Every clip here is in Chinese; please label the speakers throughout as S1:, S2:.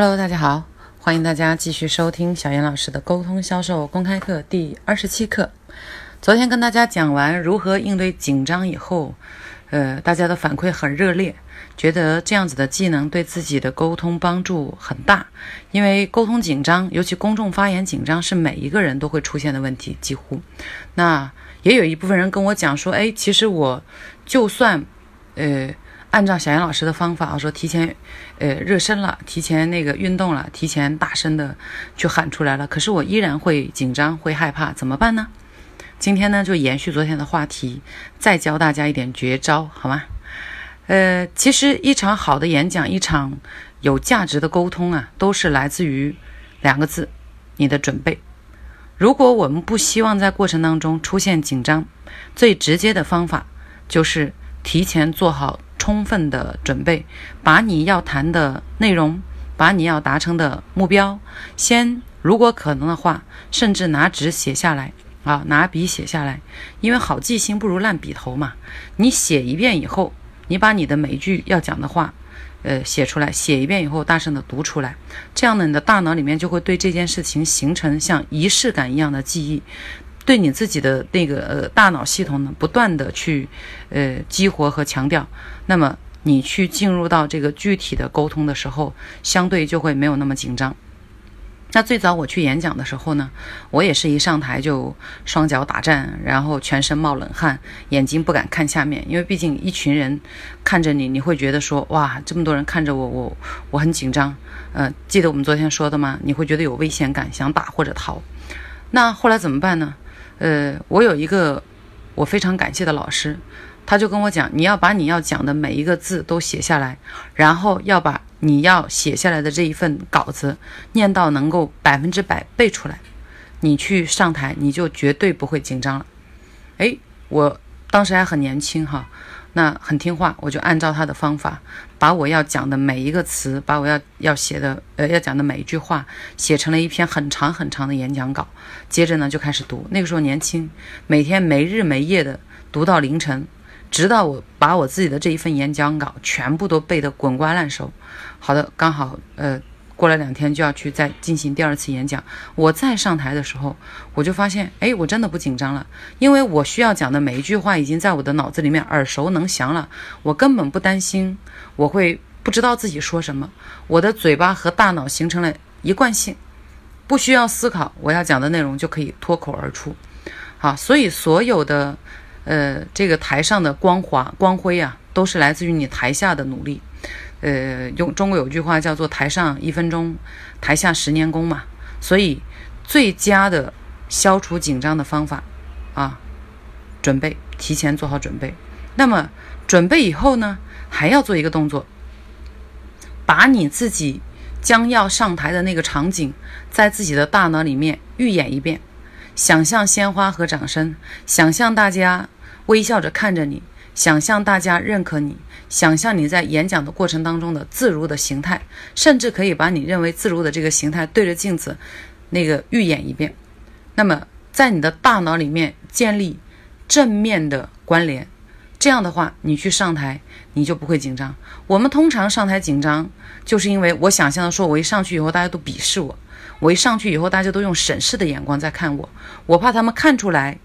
S1: Hello，大家好，欢迎大家继续收听小严老师的沟通销售公开课第二十七课。昨天跟大家讲完如何应对紧张以后，呃，大家的反馈很热烈，觉得这样子的技能对自己的沟通帮助很大。因为沟通紧张，尤其公众发言紧张，是每一个人都会出现的问题，几乎。那也有一部分人跟我讲说，哎，其实我就算，呃。按照小杨老师的方法，我说提前，呃，热身了，提前那个运动了，提前大声的去喊出来了。可是我依然会紧张，会害怕，怎么办呢？今天呢，就延续昨天的话题，再教大家一点绝招，好吗？呃，其实一场好的演讲，一场有价值的沟通啊，都是来自于两个字：你的准备。如果我们不希望在过程当中出现紧张，最直接的方法就是提前做好。充分的准备，把你要谈的内容，把你要达成的目标，先如果可能的话，甚至拿纸写下来啊，拿笔写下来，因为好记性不如烂笔头嘛。你写一遍以后，你把你的每一句要讲的话，呃，写出来，写一遍以后，大声的读出来，这样呢，你的大脑里面就会对这件事情形成像仪式感一样的记忆。对你自己的那个呃大脑系统呢，不断的去呃激活和强调，那么你去进入到这个具体的沟通的时候，相对就会没有那么紧张。那最早我去演讲的时候呢，我也是一上台就双脚打颤，然后全身冒冷汗，眼睛不敢看下面，因为毕竟一群人看着你，你会觉得说哇，这么多人看着我，我我很紧张。呃，记得我们昨天说的吗？你会觉得有危险感，想打或者逃。那后来怎么办呢？呃，我有一个我非常感谢的老师，他就跟我讲，你要把你要讲的每一个字都写下来，然后要把你要写下来的这一份稿子念到能够百分之百背出来，你去上台你就绝对不会紧张了。哎，我当时还很年轻哈。那很听话，我就按照他的方法，把我要讲的每一个词，把我要要写的呃要讲的每一句话，写成了一篇很长很长的演讲稿。接着呢就开始读，那个时候年轻，每天没日没夜的读到凌晨，直到我把我自己的这一份演讲稿全部都背得滚瓜烂熟。好的，刚好呃。过了两天就要去再进行第二次演讲，我再上台的时候，我就发现，哎，我真的不紧张了，因为我需要讲的每一句话已经在我的脑子里面耳熟能详了，我根本不担心我会不知道自己说什么，我的嘴巴和大脑形成了一贯性，不需要思考我要讲的内容就可以脱口而出，好，所以所有的，呃，这个台上的光华光辉啊，都是来自于你台下的努力。呃，用中国有句话叫做“台上一分钟，台下十年功”嘛，所以最佳的消除紧张的方法啊，准备，提前做好准备。那么准备以后呢，还要做一个动作，把你自己将要上台的那个场景，在自己的大脑里面预演一遍，想象鲜花和掌声，想象大家微笑着看着你。想象大家认可你，想象你在演讲的过程当中的自如的形态，甚至可以把你认为自如的这个形态对着镜子，那个预演一遍。那么在你的大脑里面建立正面的关联，这样的话你去上台你就不会紧张。我们通常上台紧张，就是因为我想象的说，我一上去以后大家都鄙视我，我一上去以后大家都用审视的眼光在看我，我怕他们看出来。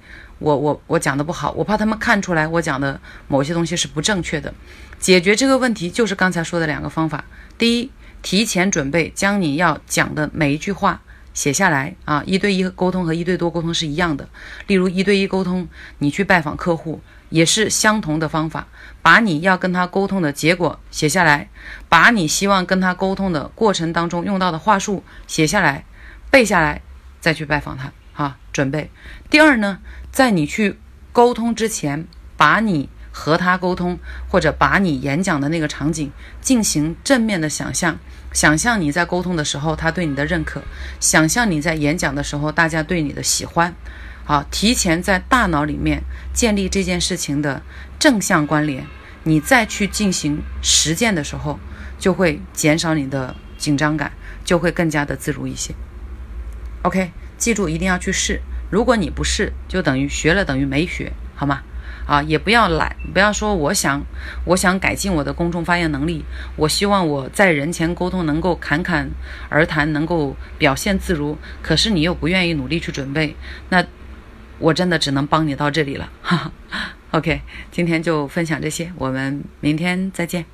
S1: 我我我讲的不好，我怕他们看出来我讲的某些东西是不正确的。解决这个问题就是刚才说的两个方法：第一，提前准备，将你要讲的每一句话写下来啊。一对一沟通和一对多沟通是一样的。例如一对一沟通，你去拜访客户也是相同的方法，把你要跟他沟通的结果写下来，把你希望跟他沟通的过程当中用到的话术写下来，背下来，再去拜访他。准备。第二呢？在你去沟通之前，把你和他沟通，或者把你演讲的那个场景进行正面的想象，想象你在沟通的时候他对你的认可，想象你在演讲的时候大家对你的喜欢，好，提前在大脑里面建立这件事情的正向关联，你再去进行实践的时候，就会减少你的紧张感，就会更加的自如一些。OK，记住一定要去试。如果你不试，就等于学了等于没学，好吗？啊，也不要懒，不要说我想，我想改进我的公众发言能力，我希望我在人前沟通能够侃侃而谈，能够表现自如。可是你又不愿意努力去准备，那我真的只能帮你到这里了。哈哈 OK，今天就分享这些，我们明天再见。